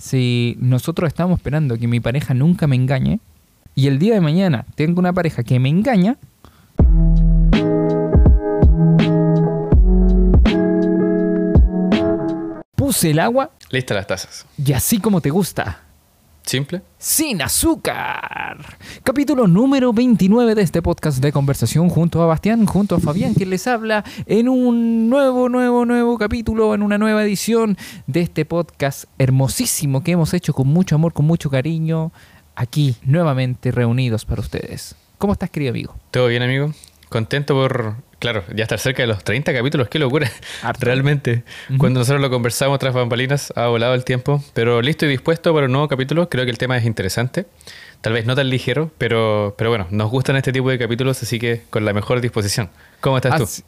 si nosotros estamos esperando que mi pareja nunca me engañe y el día de mañana tengo una pareja que me engaña, puse el agua Listas las tazas. y así como te gusta. ¿Simple? Sin azúcar. Capítulo número 29 de este podcast de conversación junto a Bastián, junto a Fabián, quien les habla en un nuevo, nuevo, nuevo capítulo, en una nueva edición de este podcast hermosísimo que hemos hecho con mucho amor, con mucho cariño, aquí nuevamente reunidos para ustedes. ¿Cómo estás, querido amigo? ¿Todo bien, amigo? Contento por, claro, ya estar cerca de los 30 capítulos. Qué locura. Harto. Realmente. Cuando nosotros lo conversamos tras bambalinas, ha volado el tiempo. Pero listo y dispuesto para un nuevo capítulo. Creo que el tema es interesante. Tal vez no tan ligero, pero, pero bueno, nos gustan este tipo de capítulos, así que con la mejor disposición. ¿Cómo estás tú? Así,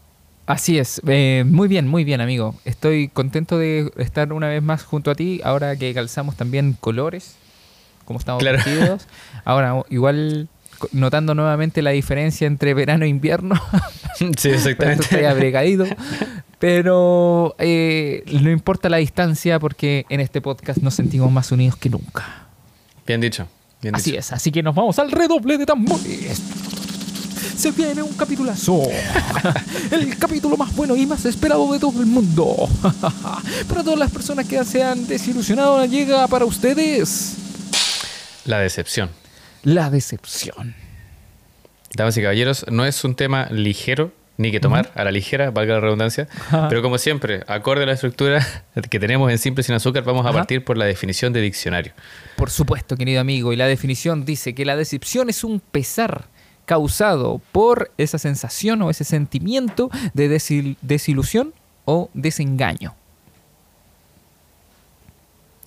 así es. Eh, muy bien, muy bien, amigo. Estoy contento de estar una vez más junto a ti, ahora que calzamos también colores, como estamos Claro. vestidos. Ahora, igual notando nuevamente la diferencia entre verano e invierno, sí, estoy exactamente. abrigadito. Pero eh, no importa la distancia porque en este podcast nos sentimos más unidos que nunca. Bien dicho. Bien Así dicho. es, así que nos vamos al redoble de tambores. Se viene un capitulazo. El capítulo más bueno y más esperado de todo el mundo. Para todas las personas que se han desilusionado, llega para ustedes La decepción. La decepción. Damas y caballeros, no es un tema ligero ni que tomar a la ligera, valga la redundancia, pero como siempre, acorde a la estructura que tenemos en Simple Sin Azúcar, vamos a partir por la definición de diccionario. Por supuesto, querido amigo, y la definición dice que la decepción es un pesar causado por esa sensación o ese sentimiento de desil- desilusión o desengaño.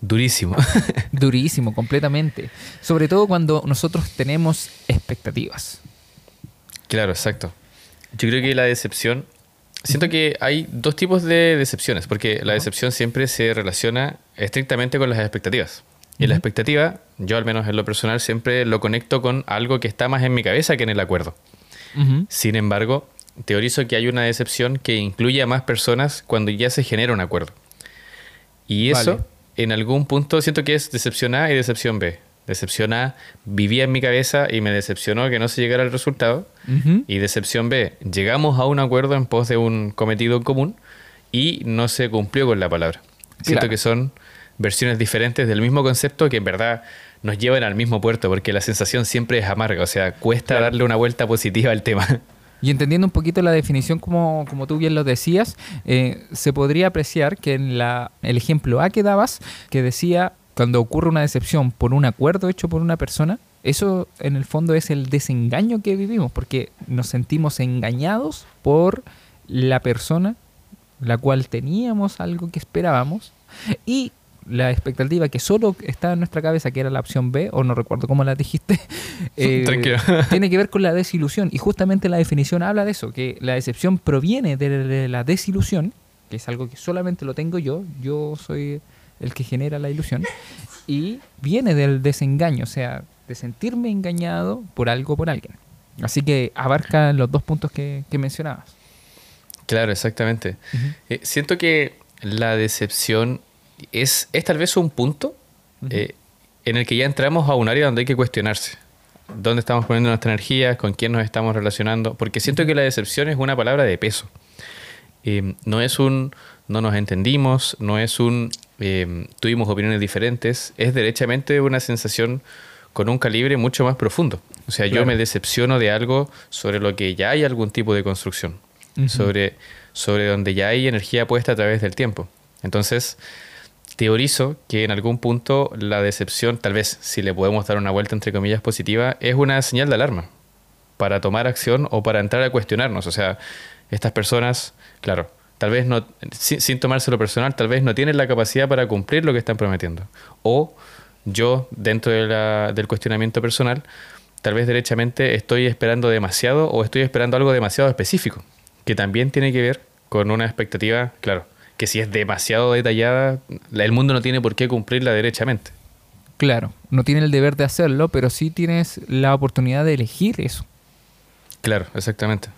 Durísimo. Durísimo, completamente. Sobre todo cuando nosotros tenemos expectativas. claro, exacto. Yo creo que la decepción, siento que hay dos tipos de decepciones, porque la decepción siempre se relaciona estrictamente con las expectativas. Y la expectativa, yo al menos en lo personal, siempre lo conecto con algo que está más en mi cabeza que en el acuerdo. Sin embargo, teorizo que hay una decepción que incluye a más personas cuando ya se genera un acuerdo. Y eso, Vale. En algún punto, siento que es decepción A y decepción B. Decepción A vivía en mi cabeza y me decepcionó que no se llegara al resultado. Y decepción B, llegamos a un acuerdo en pos de un cometido común y no se cumplió con la palabra. Siento Claro. que son versiones diferentes del mismo concepto que en verdad nos llevan al mismo puerto, porque la sensación siempre es amarga, o sea, cuesta Claro. darle una vuelta positiva al tema. Y entendiendo un poquito la definición, como, como tú bien lo decías, eh, se podría apreciar que en la, el ejemplo A que dabas, que decía, cuando ocurre una decepción por un acuerdo hecho por una persona, eso en el fondo es el desengaño que vivimos, porque nos sentimos engañados por la persona la cual teníamos algo que esperábamos y la expectativa que solo estaba en nuestra cabeza, que era la opción B, o no recuerdo cómo la dijiste, eh, tiene que ver con la desilusión. Y justamente la definición habla de eso, que la decepción proviene de, de la desilusión, que es algo que solamente lo tengo yo, yo soy el que genera la ilusión, y viene del desengaño, o sea, de sentirme engañado por algo o por alguien. Así que abarca los dos puntos que, que mencionabas. Claro, exactamente. Eh, siento que la decepción es, es tal vez un punto eh, en el que ya entramos a un área donde hay que cuestionarse. ¿Dónde estamos poniendo nuestra energía? ¿Con quién nos estamos relacionando? Porque siento que la decepción es una palabra de peso. Eh, no es un no nos entendimos, no es un eh, tuvimos opiniones diferentes, es derechamente una sensación con un calibre mucho más profundo. O sea, yo me decepciono de algo sobre lo que ya hay algún tipo de construcción, sobre, sobre donde ya hay energía puesta a través del tiempo. Entonces, teorizo que en algún punto la decepción, tal vez si le podemos dar una vuelta entre comillas positiva, es una señal de alarma para tomar acción o para entrar a cuestionarnos. O sea, estas personas, claro, tal vez no, sin, tomárselo personal, tal vez no tienen la capacidad para cumplir lo que están prometiendo. O yo, dentro del cuestionamiento personal, tal vez derechamente estoy esperando demasiado o estoy esperando algo demasiado específico, que también tiene que ver con una expectativa, claro, que si es demasiado detallada, la- el mundo no tiene por qué cumplirla derechamente. Claro, no tiene el deber de hacerlo, pero sí tienes la oportunidad de elegir eso. Claro, exactamente.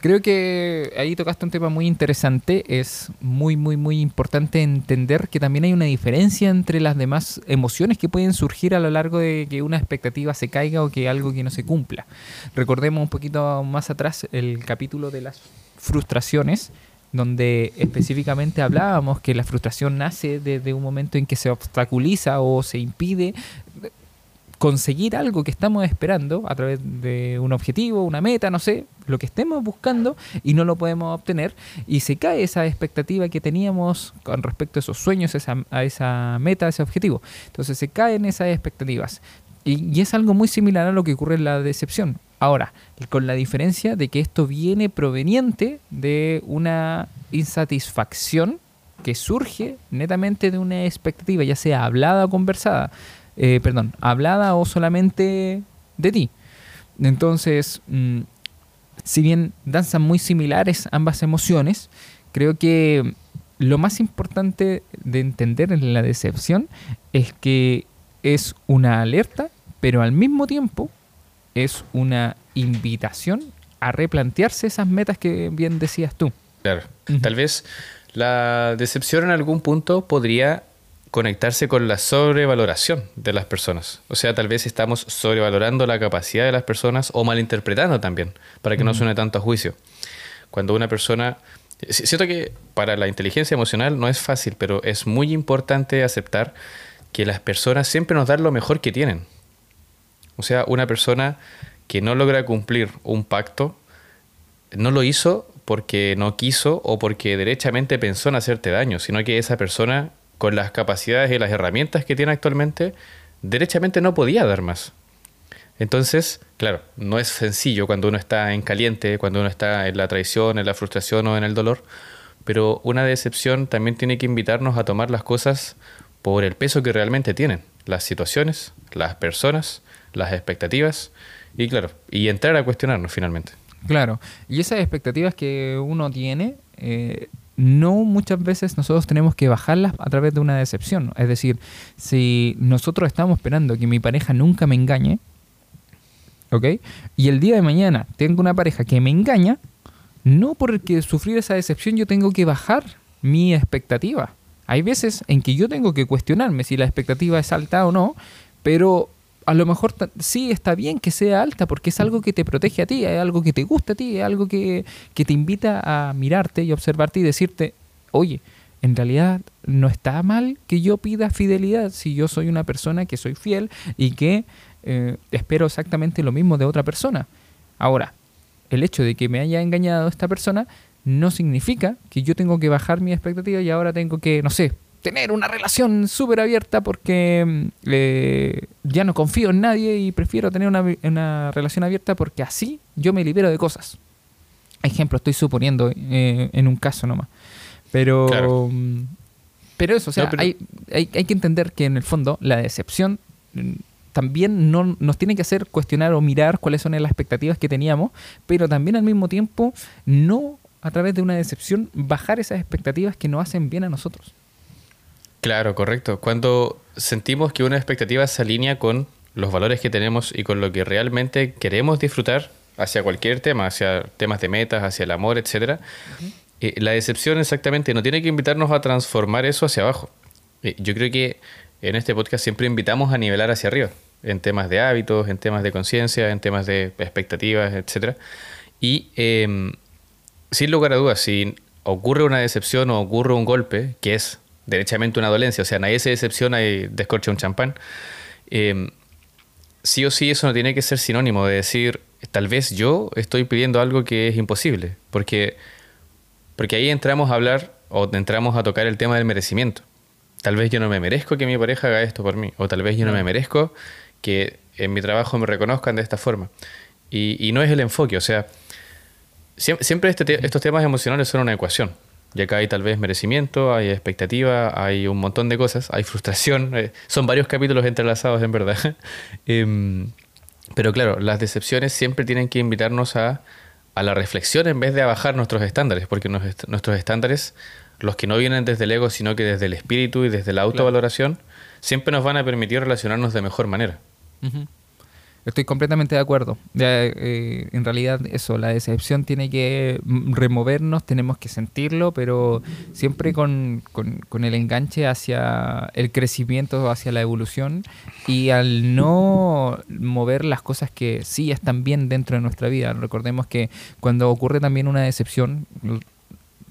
Creo que ahí tocaste un tema muy interesante. Es muy, muy, muy importante entender que también hay una diferencia entre las demás emociones que pueden surgir a lo largo de que una expectativa se caiga o que algo que no se cumpla. Recordemos un poquito más atrás el capítulo de las frustraciones donde específicamente hablábamos que la frustración nace desde un momento en que se obstaculiza o se impide conseguir algo que estamos esperando a través de un objetivo, una meta, no sé, lo que estemos buscando y no lo podemos obtener y se cae esa expectativa que teníamos con respecto a esos sueños, a esa meta, a ese objetivo. Entonces se caen esas expectativas. Y, es algo muy similar a lo que ocurre en la decepción. Ahora, con la diferencia de que esto viene proveniente de una insatisfacción que surge netamente de una expectativa, ya sea hablada o conversada. Eh, perdón, hablada o solamente de ti. Entonces, mm, si bien danzan muy similares ambas emociones, creo que lo más importante de entender en la decepción es que es una alerta, pero al mismo tiempo es una invitación a replantearse esas metas que bien decías tú. Claro. Tal vez la decepción en algún punto podría conectarse con la sobrevaloración de las personas. O sea, tal vez estamos sobrevalorando la capacidad de las personas o malinterpretando también, para que no suene tanto a juicio. Cuando una persona... Siento que para la inteligencia emocional no es fácil, pero es muy importante aceptar que las personas siempre nos dan lo mejor que tienen. O sea, una persona que no logra cumplir un pacto, no lo hizo porque no quiso o porque derechamente pensó en hacerte daño, sino que esa persona con las capacidades y las herramientas que tiene actualmente, derechamente no podía dar más. Entonces, claro, no es sencillo cuando uno está en caliente, cuando uno está en la traición, en la frustración o en el dolor, pero una decepción también tiene que invitarnos a tomar las cosas por el peso que realmente tienen, las situaciones, las personas, las expectativas y claro, y entrar a cuestionarnos finalmente. Claro, y esas expectativas que uno tiene eh, no muchas veces nosotros tenemos que bajarlas a través de una decepción. Es decir, si nosotros estamos esperando que mi pareja nunca me engañe, ¿ok? Y el día de mañana tengo una pareja que me engaña, no porque sufrir esa decepción yo tengo que bajar mi expectativa. Hay veces en que yo tengo que cuestionarme si la expectativa es alta o no, pero a lo mejor sí está bien que sea alta porque es algo que te protege a ti, es algo que te gusta a ti, es algo que, te invita a mirarte y observarte y decirte, oye, en realidad no está mal que yo pida fidelidad si yo soy una persona que soy fiel y que eh, espero exactamente lo mismo de otra persona. Ahora, el hecho de que me haya engañado esta persona no significa que yo tengo que bajar mi expectativa y ahora tengo que, no sé, tener una relación súper abierta porque mm, eh, ya no confío en nadie y prefiero tener una, relación abierta porque así yo me libero de cosas. Ejemplo, estoy suponiendo eh, en un caso nomás. Pero, mm, pero eso, o sea, Hay, hay, hay, que entender que en el fondo la decepción mm, también no, nos tiene que hacer cuestionar o mirar cuáles son las expectativas que teníamos, pero también al mismo tiempo no a través de una decepción bajar esas expectativas que nos hacen bien a nosotros. Claro, correcto. Cuando sentimos que una expectativa se alinea con los valores que tenemos y con lo que realmente queremos disfrutar hacia cualquier tema, hacia temas de metas, hacia el amor, etc. Eh, la decepción exactamente no tiene que invitarnos a transformar eso hacia abajo. Eh, yo creo que en este podcast siempre invitamos a nivelar hacia arriba, en temas de hábitos, en temas de conciencia, en temas de expectativas, etc. Y em, sin lugar a dudas, si ocurre una decepción o ocurre un golpe, que es derechamente una dolencia, o sea, nadie se decepciona y descorcha un champán. Em, sí o sí eso no tiene que ser sinónimo de decir, tal vez yo estoy pidiendo algo que es imposible, porque, porque ahí entramos a hablar o entramos a tocar el tema del merecimiento. Tal vez yo no me merezco que mi pareja haga esto por mí, o tal vez yo no, me merezco que en mi trabajo me reconozcan de esta forma. Y, no es el enfoque, o sea, siempre, este estos temas emocionales son una ecuación. Y acá hay tal vez merecimiento, hay expectativa, hay un montón de cosas, hay frustración. Eh, son varios capítulos entrelazados en verdad. Em, pero claro, las decepciones siempre tienen que invitarnos a, la reflexión en vez de a bajar nuestros estándares, porque nuestros estándares, los que no vienen desde el ego, sino que desde el espíritu y desde la autovaloración, siempre nos van a permitir relacionarnos de mejor manera. Estoy completamente de acuerdo. Eh, en realidad eso, la decepción tiene que removernos, tenemos que sentirlo, pero siempre con, con, el enganche hacia el crecimiento, hacia la evolución y al no mover las cosas que sí están bien dentro de nuestra vida. Recordemos que cuando ocurre también una decepción,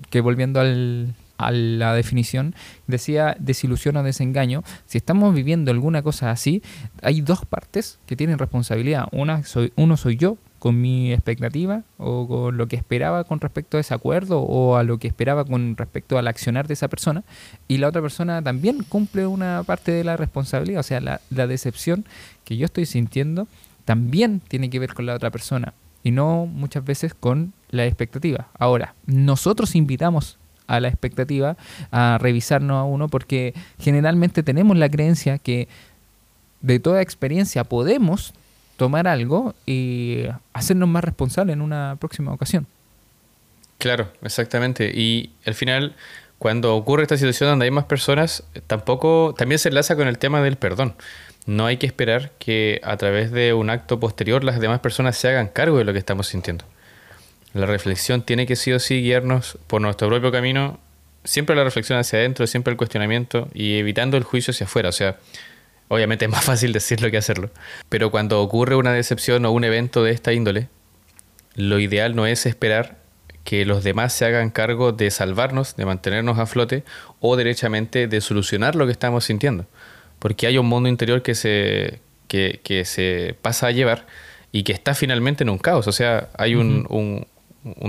que volviendo al, a la definición, decía desilusión o desengaño. Si estamos viviendo alguna cosa así, hay dos partes que tienen responsabilidad. Una soy, uno soy yo con mi expectativa o con lo que esperaba con respecto a ese acuerdo o a lo que esperaba con respecto al accionar de esa persona. Y la otra persona también cumple una parte de la responsabilidad. O sea, la, la decepción que yo estoy sintiendo también tiene que ver con la otra persona y no muchas veces con la expectativa. Ahora, nosotros invitamos a la expectativa, a revisarnos a uno, porque generalmente tenemos la creencia que de toda experiencia podemos tomar algo y hacernos más responsables en una próxima ocasión. Claro, exactamente. Y al final, cuando ocurre esta situación donde hay más personas, tampoco también se enlaza con el tema del perdón. No hay que esperar que a través de un acto posterior las demás personas se hagan cargo de lo que estamos sintiendo. La reflexión tiene que sí o sí guiarnos por nuestro propio camino, siempre la reflexión hacia adentro, siempre el cuestionamiento y evitando el juicio hacia afuera. O sea, obviamente es más fácil decirlo que hacerlo. Pero cuando ocurre una decepción o un evento de esta índole, lo ideal no es esperar que los demás se hagan cargo de salvarnos, de mantenernos a flote o derechamente de solucionar lo que estamos sintiendo. Porque hay un mundo interior que se, que, que se pasa a llevar y que está finalmente en un caos. O sea, hay un, un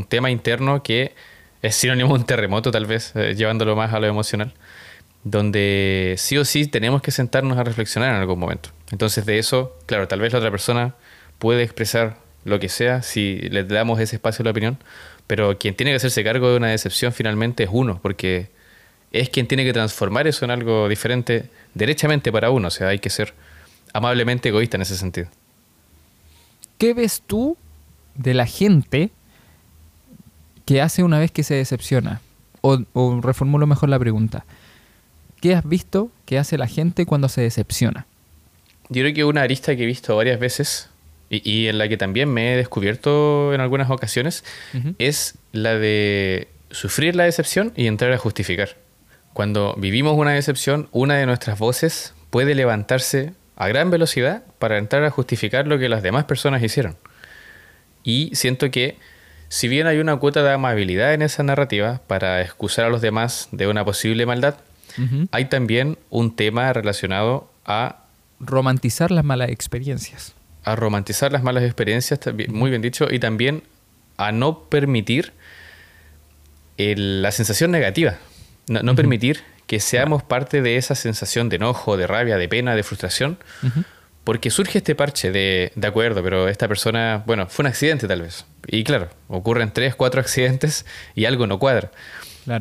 tema interno que es sinónimo de un terremoto, tal vez, eh, llevándolo más a lo emocional, donde sí o sí tenemos que sentarnos a reflexionar en algún momento. Entonces, de eso, claro, tal vez la otra persona puede expresar lo que sea si le damos ese espacio a la opinión, pero quien tiene que hacerse cargo de una decepción finalmente es uno, porque es quien tiene que transformar eso en algo diferente derechamente para uno, o sea, hay que ser amablemente egoísta en ese sentido. ¿Qué ves tú de la gente ¿Qué hace una vez que se decepciona? O, reformulo mejor la pregunta. ¿Qué has visto que hace la gente cuando se decepciona? Yo creo que una arista que he visto varias veces y, en la que también me he descubierto en algunas ocasiones es la de sufrir la decepción y entrar a justificar. Cuando vivimos una decepción, una de nuestras voces puede levantarse a gran velocidad para entrar a justificar lo que las demás personas hicieron. Y siento que si bien hay una cuota de amabilidad en esa narrativa para excusar a los demás de una posible maldad, hay también un tema relacionado a... Romantizar las malas experiencias. A romantizar las malas experiencias, muy bien dicho, y también a no permitir la sensación negativa. No, permitir que seamos parte de esa sensación de enojo, de rabia, de pena, de frustración, porque surge este parche de, de acuerdo, pero esta persona, bueno, fue un accidente tal vez. Y claro, ocurren tres, cuatro accidentes y algo no cuadra.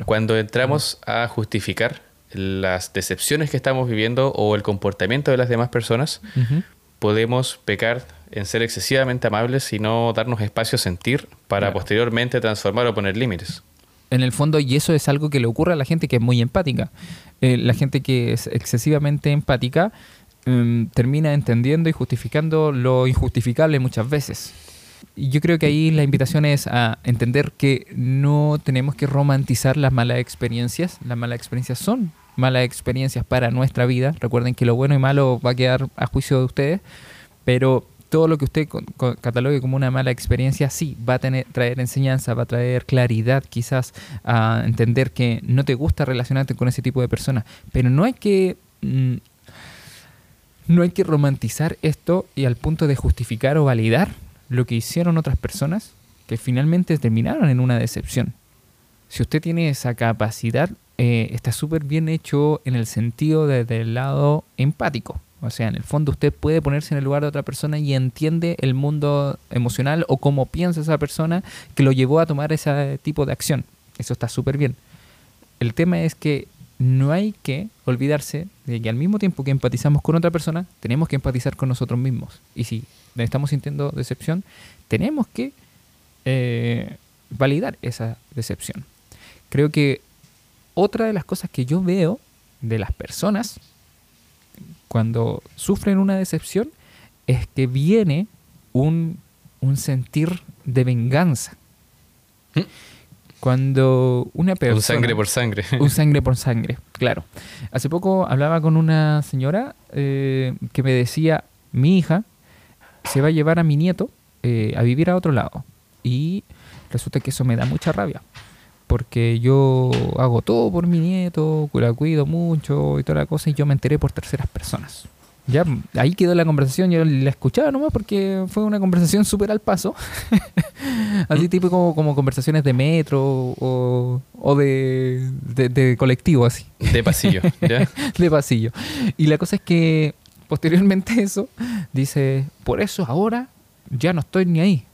Cuando entramos a justificar las decepciones que estamos viviendo o el comportamiento de las demás personas, podemos pecar en ser excesivamente amables y no darnos espacio a sentir para posteriormente transformar o poner límites. En el fondo, y eso es algo que le ocurre a la gente que es muy empática. Eh, la gente que es excesivamente empática Em, termina entendiendo y justificando lo injustificable muchas veces. Y yo creo que ahí la invitación es a entender que no tenemos que romantizar las malas experiencias. Las malas experiencias son malas experiencias para nuestra vida. Recuerden que lo bueno y malo va a quedar a juicio de ustedes, pero todo lo que usted catalogue como una mala experiencia, sí, va a traer enseñanza, va a traer claridad quizás a entender que no te gusta relacionarte con ese tipo de personas, pero no hay que mm, no hay que romantizar esto y al punto de justificar o validar lo que hicieron otras personas que finalmente terminaron en una decepción. Si usted tiene esa capacidad, eh, está súper bien hecho en el sentido desde el lado empático. O sea, en el fondo usted puede ponerse en el lugar de otra persona y entiende el mundo emocional o cómo piensa esa persona que lo llevó a tomar ese tipo de acción. Eso está súper bien. El tema es que no hay que olvidarse de que al mismo tiempo que empatizamos con otra persona, tenemos que empatizar con nosotros mismos. Y si estamos sintiendo decepción, tenemos que eh, validar esa decepción. Creo que otra de las cosas que yo veo de las personas cuando sufren una decepción es que viene un, un sentir de venganza. ¿Mm? Cuando una persona... Un sangre por sangre. Un sangre por sangre, claro. Hace poco hablaba con una señora eh, que me decía, mi hija se va a llevar a mi nieto eh, a vivir a otro lado. Y resulta que eso me da mucha rabia. Porque yo hago todo por mi nieto, la cuido mucho y toda la cosa, y yo me enteré por terceras personas. Ya, ahí quedó la conversación, yo la escuchaba nomás porque fue una conversación súper al paso. Así tipo como, como conversaciones de metro o, o de, de, de colectivo, así. De pasillo, ¿ya? de pasillo. Y la cosa es que posteriormente eso, dice, por eso ahora ya no estoy ni ahí.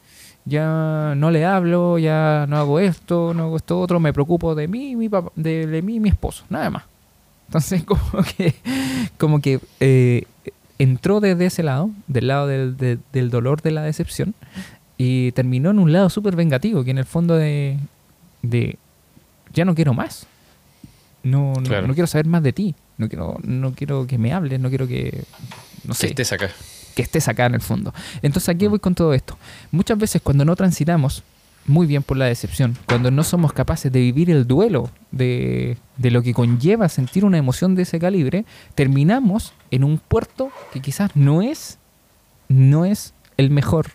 Ya no le hablo, ya no hago esto, no hago esto otro, me preocupo de mí, mi papá, de, de mí y mi esposo, nada más. Entonces como que, como que eh, entró desde ese lado, del lado del, de- del dolor de la decepción, y terminó en un lado súper vengativo, que en el fondo de, de ya no quiero más. No, no, Claro. no quiero saber más de ti. No quiero, no quiero que me hables, no quiero que. No Que sé estés acá. que estés acá en el fondo. Entonces, ¿a qué Mm. voy con todo esto? Muchas veces cuando no transitamos muy bien por la decepción, cuando no somos capaces de vivir el duelo de, de lo que conlleva sentir una emoción de ese calibre, terminamos en un puerto que quizás no es, no es el mejor,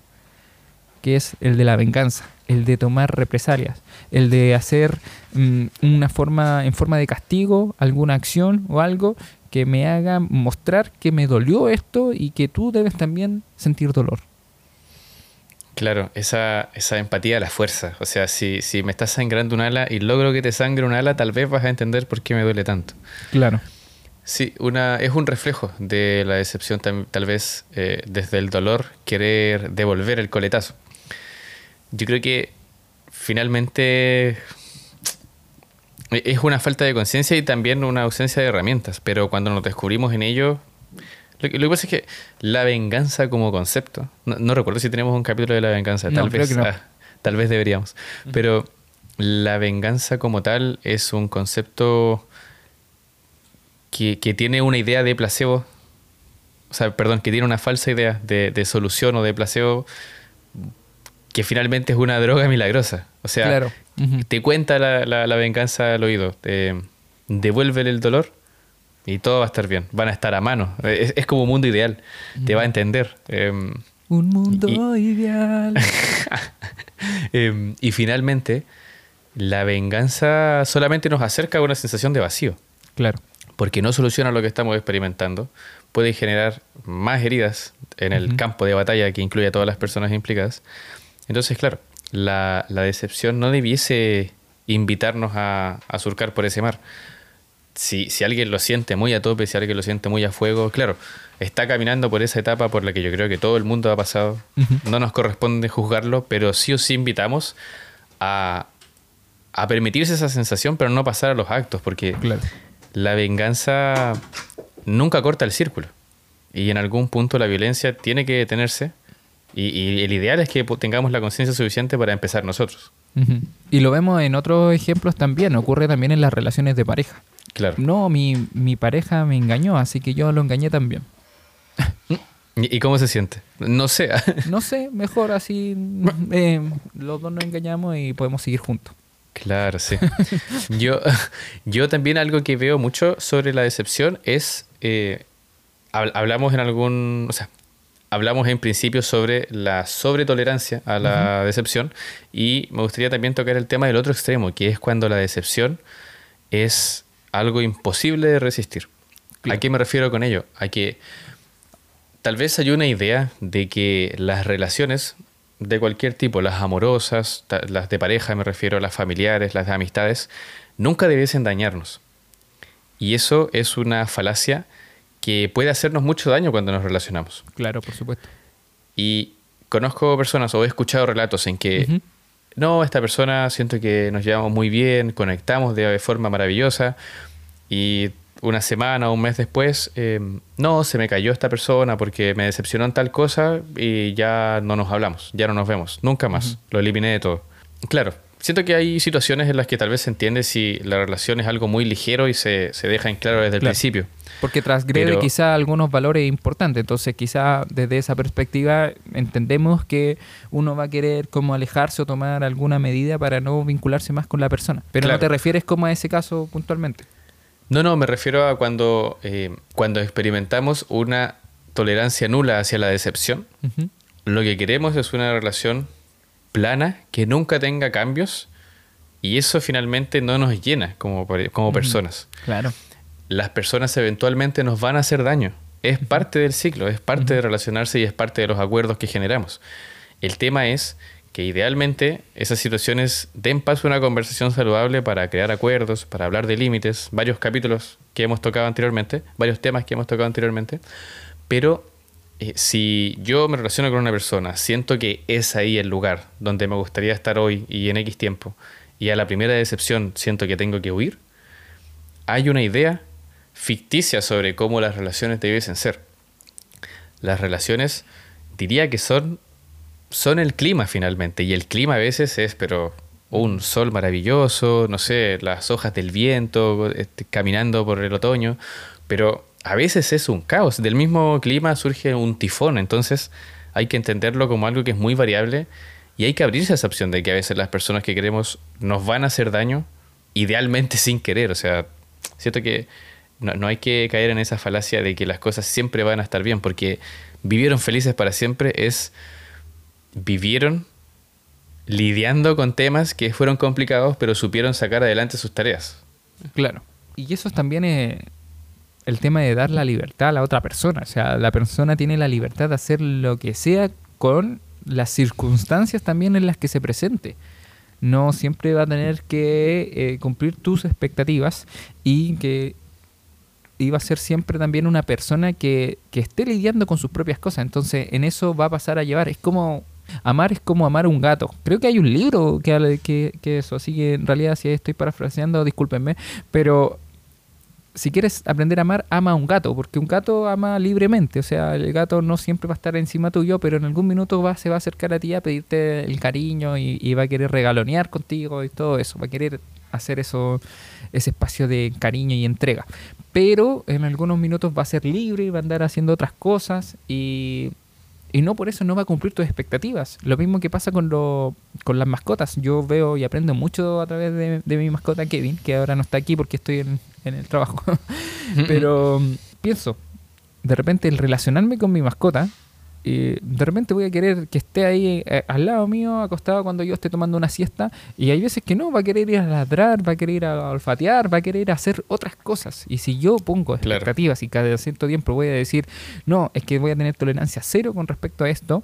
que es el de la venganza, el de tomar represalias, el de hacer mm, una forma, en forma de castigo, alguna acción o algo que me haga mostrar que me dolió esto y que tú debes también sentir dolor. Claro, esa, esa empatía a la fuerza. O sea, si, si me está sangrando un ala y logro que te sangre un ala, tal vez vas a entender por qué me duele tanto. Claro. Sí, una, es un reflejo de la decepción, tal vez eh, desde el dolor querer devolver el coletazo. Yo creo que finalmente e- es una falta de conciencia y también una ausencia de herramientas, pero cuando nos descubrimos en ello, lo que, lo que pasa es que la venganza como concepto, no, no recuerdo si tenemos un capítulo de la venganza, tal vez, no. ah, tal vez deberíamos, pero la venganza como tal es un concepto que, que tiene una idea de placebo, o sea, perdón, que tiene una falsa idea de, de solución o de placebo que finalmente es una droga milagrosa. O sea, Claro. Te cuenta la, la- la venganza al oído, te devuélvele el dolor y todo va a estar bien, van a estar a mano. Es, es como un mundo ideal, te va a entender. Em, Un mundo Y- ideal. em, y finalmente, la venganza solamente nos acerca a una sensación de vacío. claro. porque no soluciona lo que estamos experimentando, puede generar más heridas en el campo de batalla que incluye a todas las personas implicadas. Entonces, claro, la, la decepción no debiese invitarnos a, a surcar por ese mar. Si, si alguien lo siente muy a tope, si alguien lo siente muy a fuego, claro, está caminando por esa etapa por la que yo creo que todo el mundo ha pasado. No nos corresponde juzgarlo, pero sí o sí invitamos a, a permitirse esa sensación, pero no pasar a los actos, porque Claro. la venganza nunca corta el círculo. Y en algún punto la violencia tiene que detenerse. Y, y el ideal es que tengamos la conciencia suficiente para empezar nosotros. Y lo vemos en otros ejemplos también, ocurre también en las relaciones de pareja. Claro. No, mi, mi pareja me engañó, así que yo lo engañé también. ¿Y, cómo se siente? No sé. No sé, mejor así eh, los dos nos engañamos y podemos seguir juntos. claro, sí. Yo, yo también algo que veo mucho sobre la decepción es... eh, hab- hablamos en algún... O sea, hablamos en principio sobre la sobretolerancia a la decepción y me gustaría también tocar el tema del otro extremo, que es cuando la decepción es algo imposible de resistir. ¿A qué me refiero con ello? A que tal vez hay una idea de que las relaciones de cualquier tipo, las amorosas, las de pareja, me refiero a las familiares, las de amistades, nunca debiesen dañarnos. Y eso es una falacia que puede hacernos mucho daño cuando nos relacionamos. Claro, por supuesto. Y conozco personas o he escuchado relatos en que. No, esta persona siento que nos llevamos muy bien, conectamos de forma maravillosa y una semana o un mes después, eh, no, se me cayó esta persona porque me decepcionó en tal cosa y ya no nos hablamos, ya no nos vemos, nunca más, lo eliminé de todo. Claro, siento que hay situaciones en las que tal vez se entiende si la relación es algo muy ligero y se, se deja en claro desde el Claro. principio. Porque transgrede Pero- quizá algunos valores importantes. Entonces, quizá desde esa perspectiva entendemos que uno va a querer como alejarse o tomar alguna medida para no vincularse más con la persona. Pero no te refieres como a ese caso puntualmente. No, no, me refiero a cuando, eh, cuando experimentamos una tolerancia nula hacia la decepción. Lo que queremos es una relación plana, que nunca tenga cambios, y eso finalmente no nos llena como, como personas. Claro. Las personas eventualmente nos van a hacer daño. Es parte del ciclo, es parte de relacionarse y es parte de los acuerdos que generamos. El tema es que idealmente esas situaciones den paso a una conversación saludable para crear acuerdos, para hablar de límites, varios capítulos que hemos tocado anteriormente, varios temas que hemos tocado anteriormente, pero eh, si yo me relaciono con una persona, siento que es ahí el lugar donde me gustaría estar hoy y en X tiempo, y a la primera decepción siento que tengo que huir, hay una idea ficticia sobre cómo las relaciones debiesen ser. Las relaciones diría que son, son el clima finalmente, y el clima a veces es, pero un sol maravilloso, no sé, las hojas del viento, este, caminando por el otoño, pero a veces es un caos. Del mismo clima surge un tifón, entonces hay que entenderlo como algo que es muy variable y hay que abrirse a esa opción de que a veces las personas que queremos nos van a hacer daño, idealmente sin querer. O sea, siento que no, no hay que caer en esa falacia de que las cosas siempre van a estar bien, porque vivieron felices para siempre es vivieron lidiando con temas que fueron complicados, pero supieron sacar adelante sus tareas. Claro. Y eso es también eh, el tema de dar la libertad a la otra persona. O sea, la persona tiene la libertad de hacer lo que sea con las circunstancias también en las que se presente. No siempre va a tener que eh, cumplir tus expectativas y que iba a ser siempre también una persona que, que esté lidiando con sus propias cosas. Entonces, en eso va a pasar a llevar. Es como. Amar es como amar a un gato. Creo que hay un libro que habla que, que eso. Así que en realidad, si estoy parafraseando, discúlpenme. Pero si quieres aprender a amar, ama a un gato. Porque un gato ama libremente. O sea, el gato no siempre va a estar encima tuyo, pero en algún minuto va, se va a acercar a ti a pedirte el cariño y, y va a querer regalonear contigo y todo eso. Va a querer hacer eso, ese espacio de cariño y entrega. Pero en algunos minutos va a ser libre y va a andar haciendo otras cosas y, y no por eso no va a cumplir tus expectativas. Lo mismo que pasa con, lo, con las mascotas. Yo veo y aprendo mucho a través de, de mi mascota Kevin, que ahora no está aquí porque estoy en, en el trabajo. Pero mm, pienso, de repente el relacionarme con mi mascota, eh, de repente voy a querer que esté ahí eh, al lado mío, acostado cuando yo esté tomando una siesta, y hay veces que no, va a querer ir a ladrar, va a querer ir a olfatear, va a querer ir a hacer otras cosas. Y si yo pongo Claro. expectativas y cada cierto tiempo voy a decir, no, es que voy a tener tolerancia cero con respecto a esto,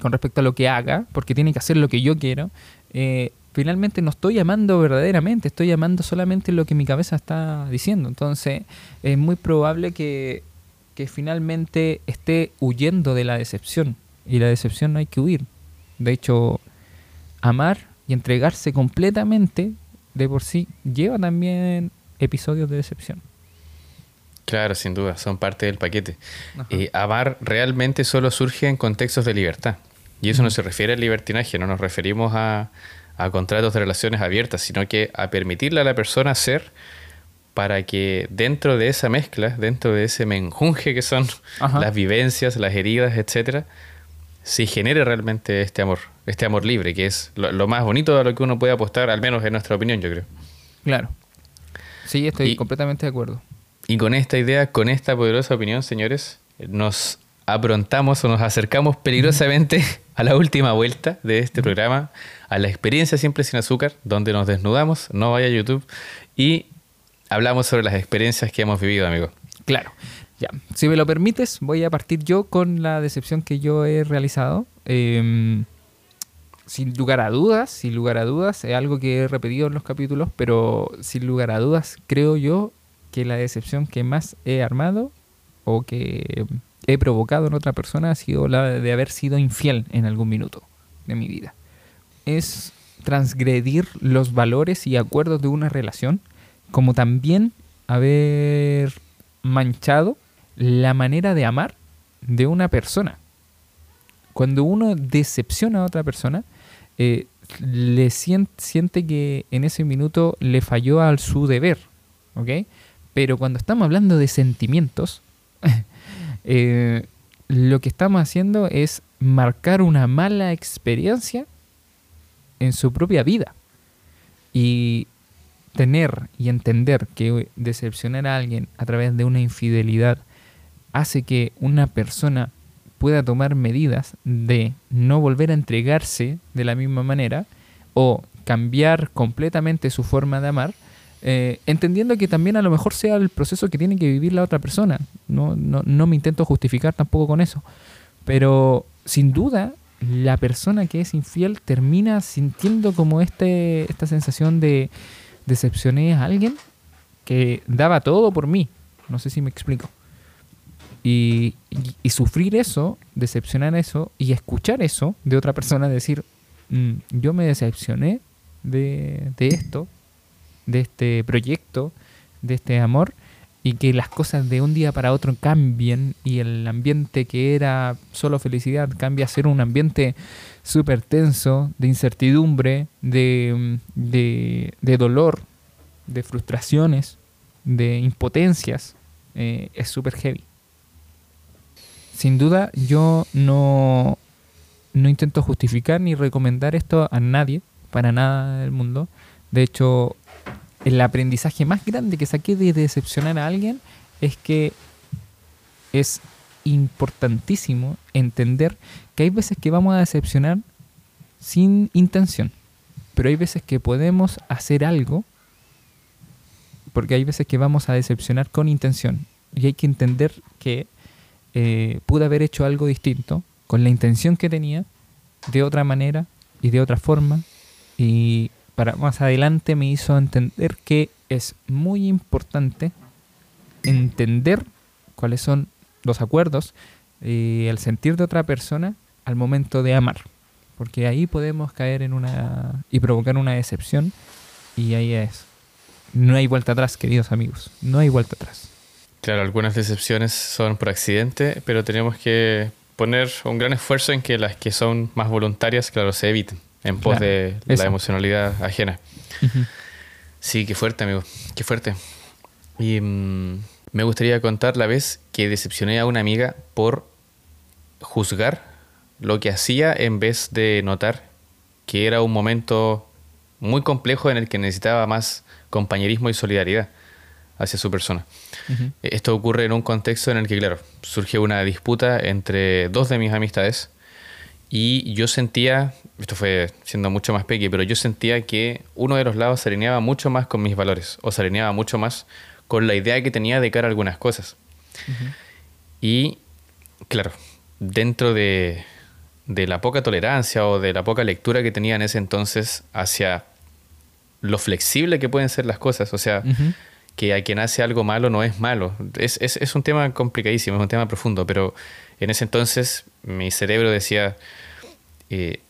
con respecto a lo que haga, porque tiene que hacer lo que yo quiero, eh, finalmente no estoy amando verdaderamente, estoy amando solamente lo que mi cabeza está diciendo. Entonces es muy probable que, que finalmente esté huyendo de la decepción. Y la decepción no hay que huir. De hecho, amar y entregarse completamente de por sí lleva también episodios de decepción. Claro, sin duda, son parte del paquete. Eh, amar realmente solo surge en contextos de libertad. Y eso no se refiere al libertinaje, no nos referimos a, a contratos de relaciones abiertas, sino que a permitirle a la persona ser para que dentro de esa mezcla, dentro de ese menjunje que son Ajá. las vivencias, las heridas, etcétera, se genere realmente este amor, este amor libre, que es lo, lo más bonito a lo que uno puede apostar, al menos en nuestra opinión, yo creo. Claro. Sí, estoy Y- completamente de acuerdo. Y con esta idea, con esta poderosa opinión, señores, nos aprontamos o nos acercamos peligrosamente a la última vuelta de este programa, a la experiencia siempre sin azúcar, donde nos desnudamos, no vaya a YouTube, y hablamos sobre las experiencias que hemos vivido, amigo. Claro. Ya. Si me lo permites, voy a partir yo con la decepción que yo he realizado. Eh, sin lugar a dudas, sin lugar a dudas, es algo que he repetido en los capítulos, pero sin lugar a dudas, creo yo que la decepción que más he armado o que he provocado en otra persona ha sido la de haber sido infiel en algún minuto de mi vida. Es transgredir los valores y acuerdos de una relación, como también haber manchado la manera de amar de una persona. Cuando uno decepciona a otra persona, eh, le siente que en ese minuto le falló al su deber. Pero cuando estamos hablando de sentimientos, eh, lo que estamos haciendo es marcar una mala experiencia en su propia vida. Y tener y entender que decepcionar a alguien a través de una infidelidad hace que una persona pueda tomar medidas de no volver a entregarse de la misma manera o cambiar completamente su forma de amar, eh, entendiendo que también a lo mejor sea el proceso que tiene que vivir la otra persona. No, no, no me intento justificar tampoco con eso. Pero sin duda, la persona que es infiel termina sintiendo como este, esta sensación de decepcioné a alguien que daba todo por mí. No sé si me explico. Y, y, sufrir eso, decepcionar eso y escuchar eso de otra persona, decir, mm, yo me decepcioné de, de esto, de este proyecto, de este amor, y que las cosas de un día para otro cambien y el ambiente que era solo felicidad cambia a ser un ambiente súper tenso, de incertidumbre, de, de, de, dolor, de frustraciones, de impotencias, eh, es súper heavy. Sin duda yo no, no intento justificar ni recomendar esto a nadie, para nada del mundo. De hecho, el aprendizaje más grande que saqué de decepcionar a alguien es que es importantísimo entender que hay veces que vamos a decepcionar sin intención, pero hay veces que podemos hacer algo porque hay veces que vamos a decepcionar con intención. Y hay que entender que eh, pude haber hecho algo distinto con la intención que tenía de otra manera y de otra forma y para más adelante me hizo entender que es muy importante entender cuáles son los acuerdos y el sentir de otra persona al momento de amar. Porque ahí podemos caer en una. y provocar una decepción. Y ahí es. No hay vuelta atrás, queridos amigos. No hay vuelta atrás. Claro, algunas decepciones son por accidente, pero tenemos que poner un gran esfuerzo en que las que son más voluntarias, claro, se eviten en pos de la emocionalidad ajena. Sí, qué fuerte, amigo, qué fuerte. Y mm, me gustaría contar la vez que decepcioné a una amiga por juzgar lo que hacía en vez de notar que era un momento muy complejo en el que necesitaba más compañerismo y solidaridad hacia su persona. Esto ocurre en un contexto en el que, claro, surgió una disputa entre dos de mis amistades y yo sentía, esto fue siendo mucho más pequeño, pero yo sentía que uno de los lados se alineaba mucho más con mis valores o se alineaba mucho más con la idea que tenía de cara a algunas cosas. Y claro, dentro de, de la poca tolerancia o de la poca lectura que tenía en ese entonces hacia lo flexible que pueden ser las cosas, o sea, que a quien hace algo malo no es malo. Es, es, es, un tema complicadísimo, es un tema profundo, pero en ese entonces mi cerebro decía, eh,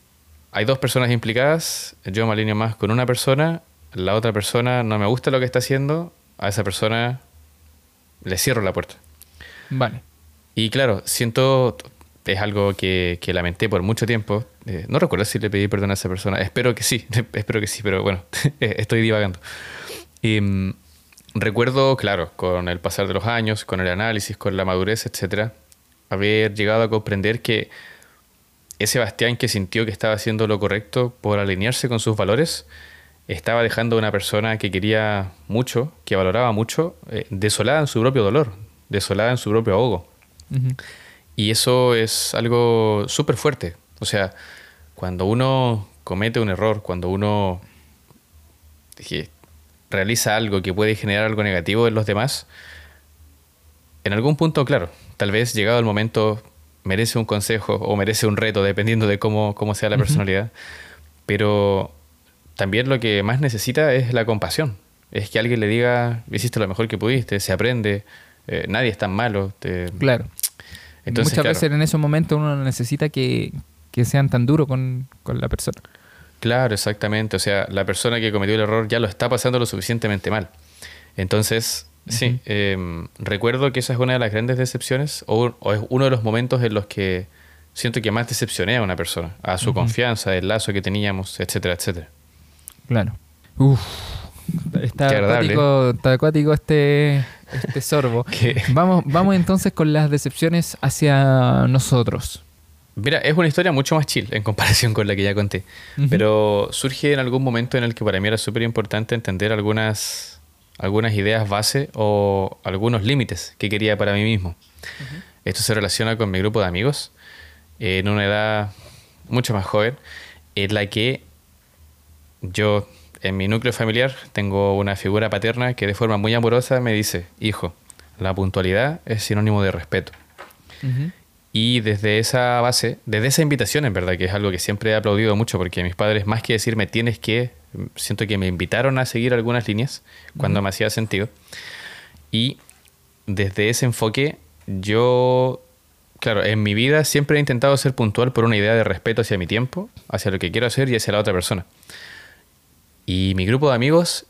hay dos personas implicadas, yo me alineo más con una persona, la otra persona no me gusta lo que está haciendo, a esa persona le cierro la puerta. Vale. Y claro, siento, es algo que, lamenté por mucho tiempo. Eh, no recuerdo si le pedí perdón a esa persona. Espero que sí, espero que sí, pero bueno, estoy divagando. Y, mm, recuerdo, claro, con el pasar de los años, con el análisis, con la madurez, etcétera, haber llegado a comprender que ese Bastián que sintió que estaba haciendo lo correcto por alinearse con sus valores, estaba dejando a una persona que quería mucho, que valoraba mucho, eh, desolada en su propio dolor, desolada en su propio ahogo. Y eso es algo súper fuerte. O sea, cuando uno comete un error, cuando uno realiza algo que puede generar algo negativo en los demás, en algún punto, claro, tal vez llegado el momento merece un consejo o merece un reto, dependiendo de cómo, cómo sea la personalidad. Pero también lo que más necesita es la compasión. Es que alguien le diga, hiciste lo mejor que pudiste, se aprende, eh, nadie es tan malo. Claro. Entonces, Muchas veces en esos momentos uno necesita que, que sean tan duros con, con la persona. Claro, exactamente. O sea, la persona que cometió el error ya lo está pasando lo suficientemente mal. Entonces, Sí, em, recuerdo que esa es una de las grandes decepciones o, es uno de los momentos en los que siento que más decepcioné a una persona, a su confianza, el lazo que teníamos, etcétera, etcétera. Claro. Uf. Está acuático, está acuático este, este sorbo. vamos, vamos entonces con las decepciones hacia nosotros. Mira, es una historia mucho más chill en comparación con la que ya conté. Pero surge en algún momento en el que para mí era súper importante entender algunas, algunas ideas base o algunos límites que quería para mí mismo. Esto se relaciona con mi grupo de amigos en una edad mucho más joven, en la que yo, en mi núcleo familiar, tengo una figura paterna que de forma muy amorosa me dice, hijo, la puntualidad es sinónimo de respeto. Y desde esa base, desde esa invitación, en verdad, que es algo que siempre he aplaudido mucho, porque mis padres, más que decirme tienes que, siento que me invitaron a seguir algunas líneas cuando me hacía sentido. Y desde ese enfoque, yo, claro, en mi vida siempre he intentado ser puntual por una idea de respeto hacia mi tiempo, hacia lo que quiero hacer y hacia la otra persona. Y mi grupo de amigos,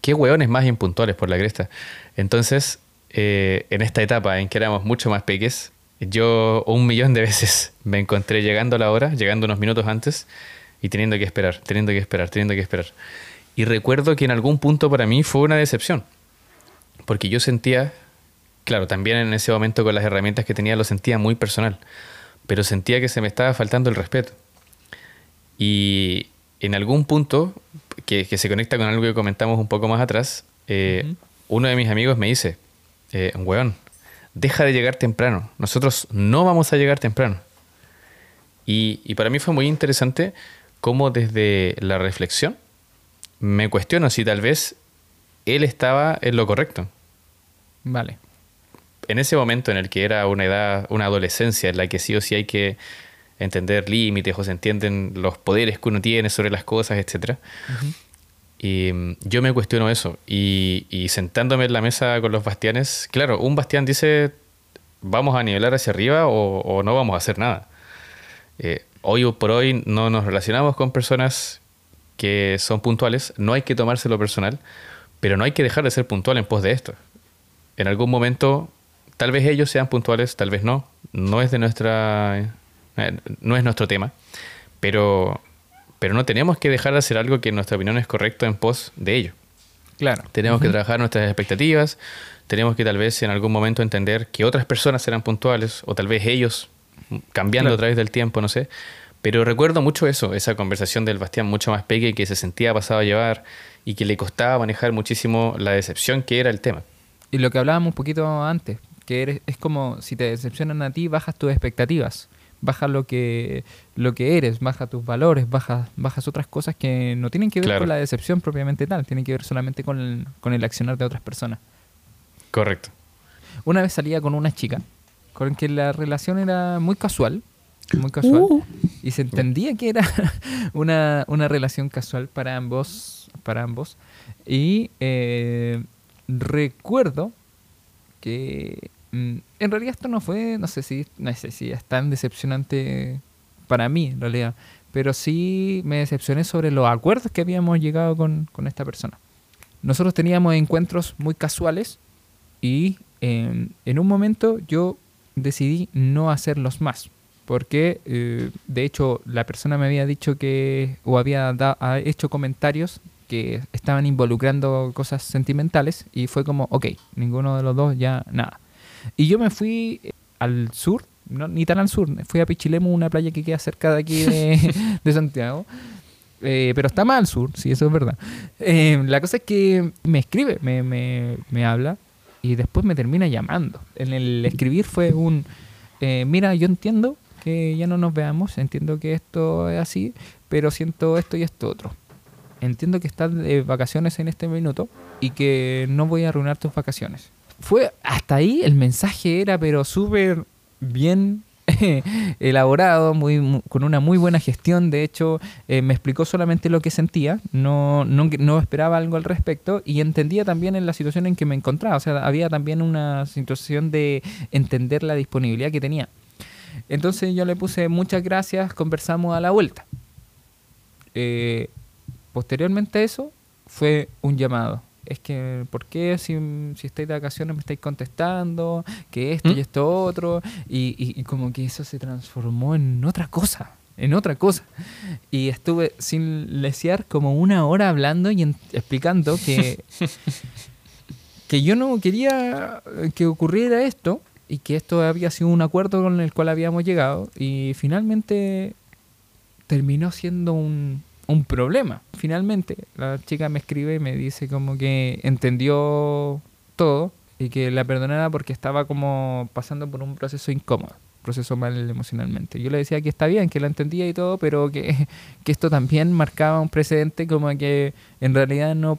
qué hueones más impuntuales por la cresta. Entonces, eh, en esta etapa en que éramos mucho más peques, yo un millón de veces me encontré llegando a la hora, llegando unos minutos antes y teniendo que esperar, teniendo que esperar, teniendo que esperar. Y recuerdo que en algún punto para mí fue una decepción, porque yo sentía, claro, también en ese momento con las herramientas que tenía lo sentía muy personal, pero sentía que se me estaba faltando el respeto. Y en algún punto, que, se conecta con algo que comentamos un poco más atrás, eh, uno de mis amigos me dice, eh, weón, deja de llegar temprano. Nosotros no vamos a llegar temprano. Y, para mí fue muy interesante cómo desde la reflexión me cuestiono si tal vez él estaba en lo correcto. Vale. En ese momento en el que era una edad, una adolescencia, en la que sí o sí hay que entender límites o se entienden los poderes que uno tiene sobre las cosas, etc. Y yo me cuestiono eso. Y, sentándome en la mesa con los bastianes, claro, un bastián dice, vamos a nivelar hacia arriba o, no vamos a hacer nada. Eh, hoy por hoy no nos relacionamos con personas que son puntuales, no hay que tomárselo personal, pero no hay que dejar de ser puntual en pos de esto. En algún momento, tal vez ellos sean puntuales, tal vez no, no es de nuestra, eh, no es nuestro tema, pero pero no tenemos que dejar de hacer algo que en nuestra opinión es correcto en pos de ello. Claro. Tenemos que trabajar nuestras expectativas, tenemos que tal vez en algún momento entender que otras personas serán puntuales, o tal vez ellos cambiando a través del tiempo, no sé. Pero recuerdo mucho eso, esa conversación del Bastián mucho más pequeño que se sentía pasado a llevar y que le costaba manejar muchísimo la decepción que era el tema. Y lo que hablábamos un poquito antes, que eres, es como si te decepcionan a ti, bajas tus expectativas baja lo que, lo que eres, baja tus valores, baja, bajas otras cosas que no tienen que ver con la decepción propiamente tal, tienen que ver solamente con el, con el accionar de otras personas. Correcto. Una vez salía con una chica, con que la relación era muy casual, muy casual, uh. y se entendía que era una, una, relación casual para ambos, para ambos. Y eh, recuerdo que Mm, en realidad esto no fue, no sé si, no sé si es tan decepcionante para mí en realidad, pero sí me decepcioné sobre los acuerdos que habíamos llegado con, esta persona. Nosotros teníamos encuentros muy casuales y em, en un momento yo decidí no hacerlos más, porque eh, de hecho la persona me había dicho que, o había hecho comentarios que estaban involucrando cosas sentimentales y fue como, ok, ninguno de los dos ya nada. Y yo me fui eh, al sur, no, ni tan al sur, fui a Pichilemu, una playa que queda cerca de aquí de, Santiago. Eh, pero está más al sur, sí, eso es verdad. Eh, la cosa es que me escribe, me, me, me, habla y después me termina llamando. En el escribir fue un, mira, yo entiendo que ya no nos veamos, entiendo que esto es así, pero siento esto y esto otro. Entiendo que estás de vacaciones en este minuto y que no voy a arruinar tus vacaciones fue hasta ahí el mensaje era pero súper bien elaborado, muy, con una muy buena gestión. De hecho, eh, me explicó solamente lo que sentía, no, no, no, esperaba algo al respecto y entendía también en la situación en que me encontraba. O sea, había también una situación de entender la disponibilidad que tenía. Entonces yo le puse muchas gracias, conversamos a la vuelta. Eh, posteriormente a eso, fue un llamado es que, ¿por qué si, si estáis de vacaciones me estáis contestando? Que esto y ¿Mm? esto otro. Y, y- y como que eso se transformó en otra cosa, en otra cosa. Y estuve sin lesear como una hora hablando y en- explicando que, que yo no quería que ocurriera esto y que esto había sido un acuerdo con el cual habíamos llegado y finalmente terminó siendo un, un problema. Finalmente, la chica me escribe y me dice como que entendió todo y que la perdonara porque estaba como pasando por un proceso incómodo, proceso mal emocionalmente. Yo le decía que está bien, que la entendía y todo, pero que, que esto también marcaba un precedente como que en realidad no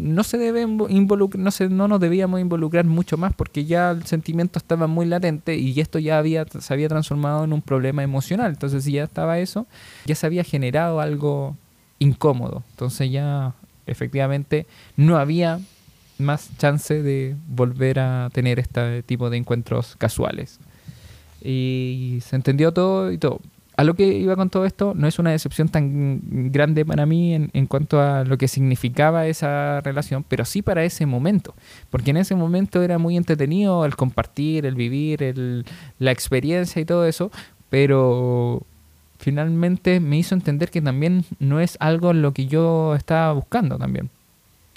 no se debe involucrar, no, se, no nos debíamos involucrar mucho más porque ya el sentimiento estaba muy latente y esto ya había, se había transformado en un problema emocional. Entonces, si ya estaba eso, ya se había generado algo incómodo. Entonces, ya efectivamente no había más chance de volver a tener este tipo de encuentros casuales. Y se entendió todo y todo. A lo que iba con todo esto, no es una decepción tan grande para mí en, cuanto a lo que significaba esa relación, pero sí para ese momento. Porque en ese momento era muy entretenido el compartir, el vivir, la experiencia y todo eso, pero finalmente me hizo entender que también no es algo lo que yo estaba buscando también.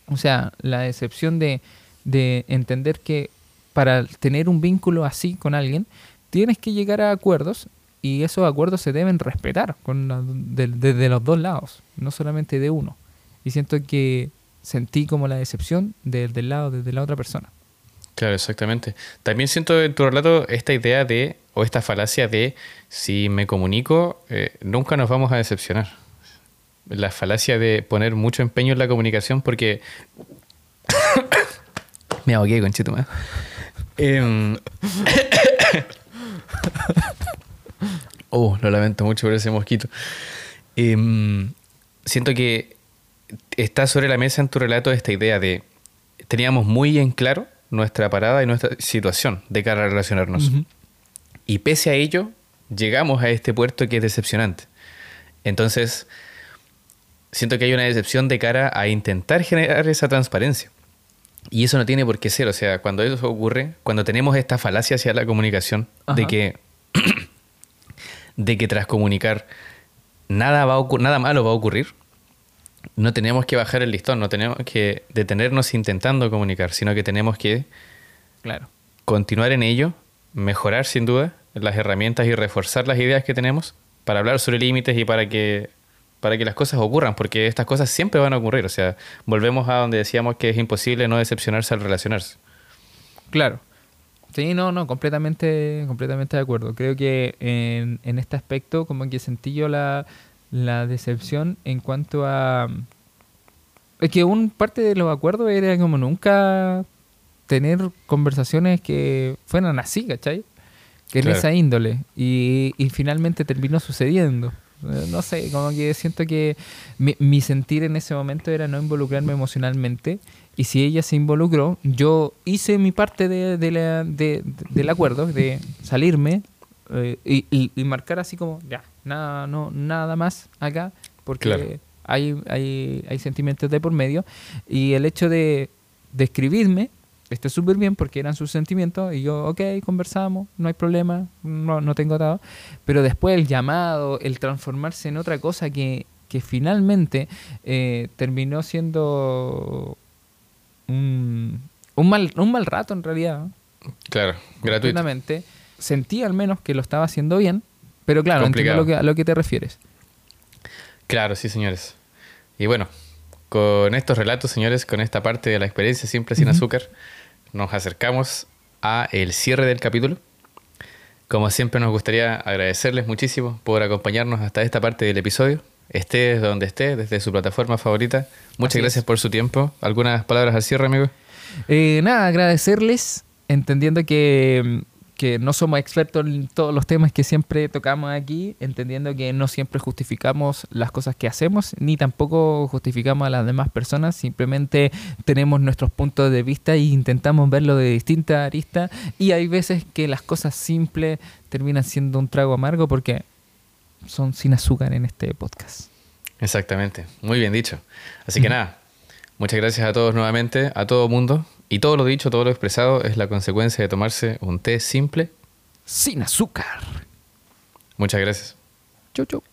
O sea, la decepción de, de entender que para tener un vínculo así con alguien, tienes que llegar a acuerdos y esos acuerdos se deben respetar con la- de, los dos lados, no solamente de uno. Y siento que sentí como la decepción de- del lado de, de la otra persona. Claro, exactamente. También siento en tu relato esta idea de, o esta falacia de, si me comunico, eh, nunca nos vamos a decepcionar. La falacia de poner mucho empeño en la comunicación porque... me ahogué, conchito, más. oh, lo lamento mucho por ese mosquito. Em, siento que está sobre la mesa en tu relato esta idea de teníamos muy en claro nuestra parada y nuestra situación de cara a relacionarnos. Y pese a ello, llegamos a este puerto que es decepcionante. Entonces, siento que hay una decepción de cara a intentar generar esa transparencia. Y eso no tiene por qué ser. O sea, cuando eso ocurre, cuando tenemos esta falacia hacia la comunicación, de que, de que tras comunicar nada, va a nada malo va a ocurrir, no tenemos que bajar el listón, no tenemos que detenernos intentando comunicar, sino que tenemos que Claro. continuar en ello, mejorar sin duda las herramientas y reforzar las ideas que tenemos para hablar sobre límites y para que para que las cosas ocurran, porque estas cosas siempre van a ocurrir. O sea, volvemos a donde decíamos que es imposible no decepcionarse al relacionarse. Claro. Sí, no, no, completamente, completamente de acuerdo. Creo que en, en este aspecto como que sentí yo la, la decepción en cuanto a... Es que un parte de los acuerdos era como nunca tener conversaciones que fueran así, ¿cachai? Que en Claro. esa índole. Y, y finalmente terminó sucediendo. Eh, No sé, como que siento que mi, mi sentir en ese momento era no involucrarme emocionalmente. Y si ella se involucró, yo hice mi parte de, de la- de- de- del acuerdo, de salirme eh, y, y- y marcar así como, ya, nada, no, nada más acá, porque Claro. hay, hay, hay sentimientos de por medio. Y el hecho de, de escribirme está súper bien porque eran sus sentimientos y yo, ok, conversamos, no hay problema, no, no tengo atado. Pero después el llamado, el transformarse en otra cosa que, que finalmente eh, terminó siendo un, un, mal, un mal rato en realidad. Claro, gratuito. Sentí al menos que lo estaba haciendo bien, pero claro, entiendo Complicado. lo que, a lo que te refieres. Claro, sí, señores. Y bueno, con estos relatos, señores, con esta parte de la experiencia simple sin azúcar, nos acercamos a el cierre del capítulo. Como siempre nos gustaría agradecerles muchísimo por acompañarnos hasta esta parte del episodio. Esté donde esté, desde su plataforma favorita. Muchas Así gracias es. por su tiempo. ¿Algunas palabras al cierre, amigo? Eh, nada, agradecerles, entendiendo que, que no somos expertos en todos los temas que siempre tocamos aquí, entendiendo que no siempre justificamos las cosas que hacemos, ni tampoco justificamos a las demás personas, simplemente tenemos nuestros puntos de vista e intentamos verlo de distintas aristas, y hay veces que las cosas simples terminan siendo un trago amargo porque son sin azúcar en este podcast. Exactamente, muy bien dicho. Así que nada, Muchas gracias a todos nuevamente, a todo mundo. Y todo lo dicho, todo lo expresado es la consecuencia de tomarse un té simple Sin azúcar. Muchas gracias. Chau, chau.